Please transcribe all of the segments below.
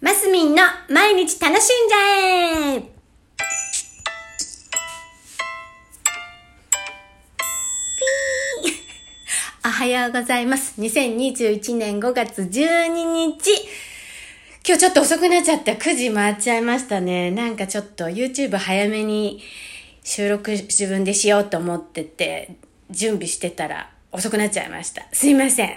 マスミンの毎日楽しんじゃえピー おはようございます。2021年5月12日。今日ちょっと遅くなっちゃった。9時回っちゃいましたね。なんかちょっと YouTube 早めに収録自分でしようと思ってて、準備してたら遅くなっちゃいました。すいません。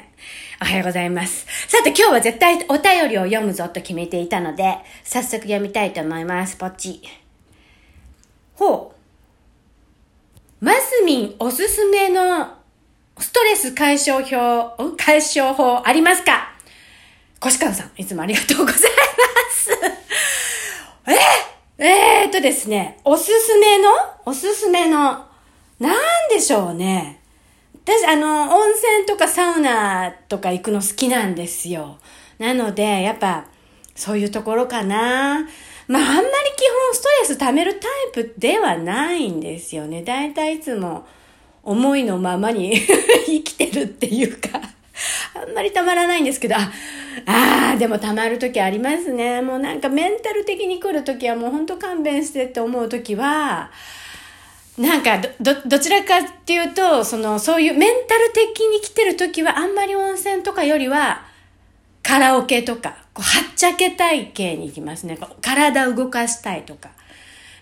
おはようございます。さて今日は絶対お便りを読むぞと決めていたので、早速読みたいと思います。ポチ。ほう。マスミンおすすめのストレス解消法、ん？解消法ありますか？越川さん、いつもありがとうございます。え？えー、っとですね、おすすめの？おすすめの、なんでしょうね。私、あの、温泉とかサウナとか行くの好きなんですよ。なので、やっぱ、そういうところかな。まあ、あんまり基本ストレス溜めるタイプではないんですよね。だいたいいつも思いのままに 生きてるっていうか、あんまりたまらないんですけど、あ、あでもたまるときありますね。もうなんかメンタル的に来るときはもうほんと勘弁してって思うときは、なんかど、ど、どちらかっていうと、その、そういうメンタル的に来てるときはあんまり温泉とかよりは、カラオケとか、こう、はっちゃけたい系に行きますね。こう体動かしたいとか。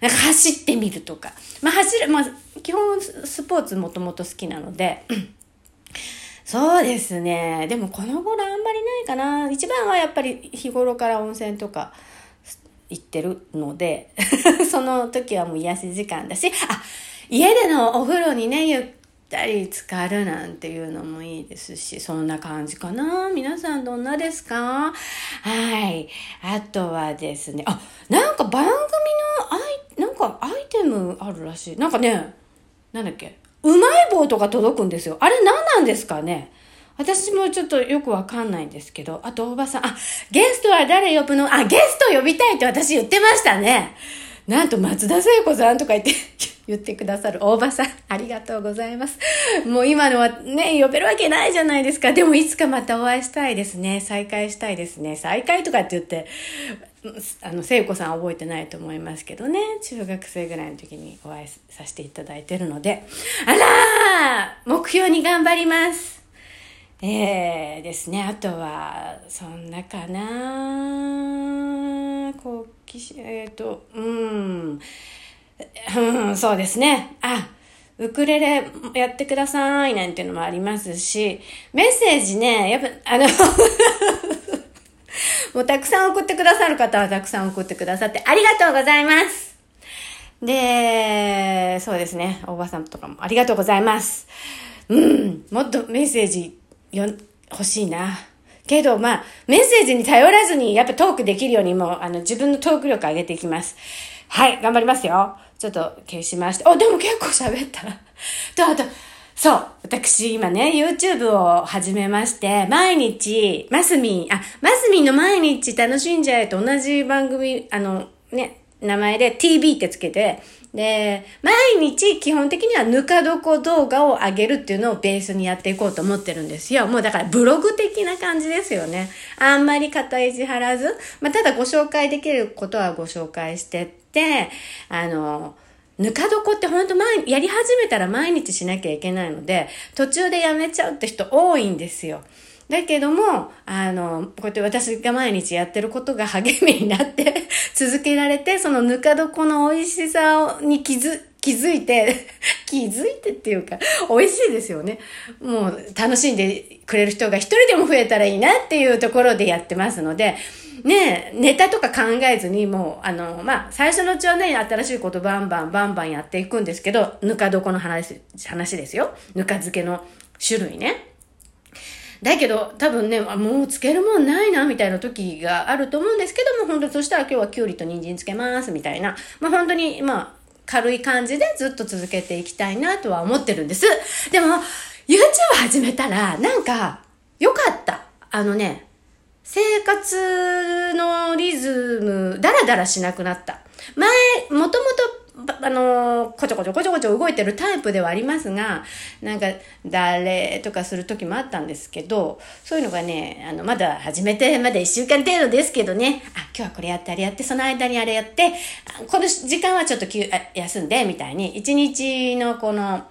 なんか走ってみるとか。まあ走る、まあ基本スポーツもともと好きなので、そうですね。でもこの頃あんまりないかな。一番はやっぱり日頃から温泉とか行ってるので、その時はもう癒し時間だし、あ、家でのお風呂にね、ゆったり浸かるなんていうのもいいですし、そんな感じかな。皆さんどんなですか？はい。あとはですね、あ、なんか番組のアイ、なんかアイテムあるらしい。なんかね、なんだっけ、うまい棒とか届くんですよ。あれ何なんですかね？私もちょっとよくわかんないんですけど。あと、おばさん、あ、ゲストは誰呼ぶの？あ、ゲスト呼びたいって私言ってましたね。なんと、松田聖子さんとか言って、言ってくださる大場さん、ありがとうございます。もう今のはね、呼べるわけないじゃないですか。でもいつかまたお会いしたいですね。再会したいですね。再会とかって言って、あの、聖子さん覚えてないと思いますけどね。中学生ぐらいの時にお会いさせていただいてるので。あら目標に頑張ります。えーですね。あとは、そんなかな好奇心、えっ、ー、と、うん。うん、そうですね。あ、ウクレレやってくださいなんていうのもありますし、メッセージね、やっぱ、あの もうたくさん送ってくださる方はたくさん送ってくださってありがとうございます。で、そうですね。大場さんとかもありがとうございます。うん、もっとメッセージよ欲しいな。けど、まあ、メッセージに頼らずに、やっぱトークできるようにも、あの、自分のトーク力上げていきます。はい、頑張りますよ。ちょっと消しました。あ、でも結構喋った。と、あと、そう。私、今ね、YouTube を始めまして、毎日、マスミン、あ、マスミンの毎日楽しんじゃえと同じ番組、あの、ね、名前で TV ってつけて、で、毎日基本的にはぬか床動画を上げるっていうのをベースにやっていこうと思ってるんですよ。もうだからブログ的な感じですよね。あんまり肩意地張らず、まあ、ただご紹介できることはご紹介してって、あの、ぬか床って本当前、やり始めたら毎日しなきゃいけないので、途中でやめちゃうって人多いんですよ。だけども、あの、こうやって私が毎日やってることが励みになって 続けられて、そのぬか床の美味しさに気づ、気づいて、気づいてっていうか、美味しいですよね。もう楽しんでくれる人が一人でも増えたらいいなっていうところでやってますので、ねネタとか考えずにもう、あの、まあ、最初のうちはね、新しいことバンバンバンバンやっていくんですけど、ぬか床の話、話ですよ。ぬか漬けの種類ね。だけど、多分ね、もう漬けるもんないな、みたいな時があると思うんですけども、本当そしたら今日はきゅうりと人参漬けます、みたいな。まあ本当に、まあ、軽い感じでずっと続けていきたいなとは思ってるんです。でも、YouTube 始めたら、なんか、良かった。あのね、生活のリズム、ダラダラしなくなった。前、もともと、あのー、こちょこちょこちょこちょ動いてるタイプではありますが、なんか、誰とかする時もあったんですけど、そういうのがね、あの、まだ始めて、まだ一週間程度ですけどね、あ、今日はこれやって、あれやって、その間にあれやって、この時間はちょっと休んで、みたいに、一日のこの、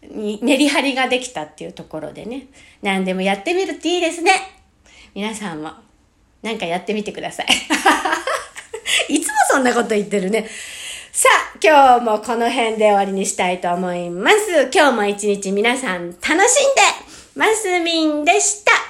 メリハリができたっていうところでね、何でもやってみるっていいですね。皆さんも、なんかやってみてください。いつもそんなこと言ってるね。さあ、今日もこの辺で終わりにしたいと思います。今日も一日皆さん楽しんで、マスミンでした。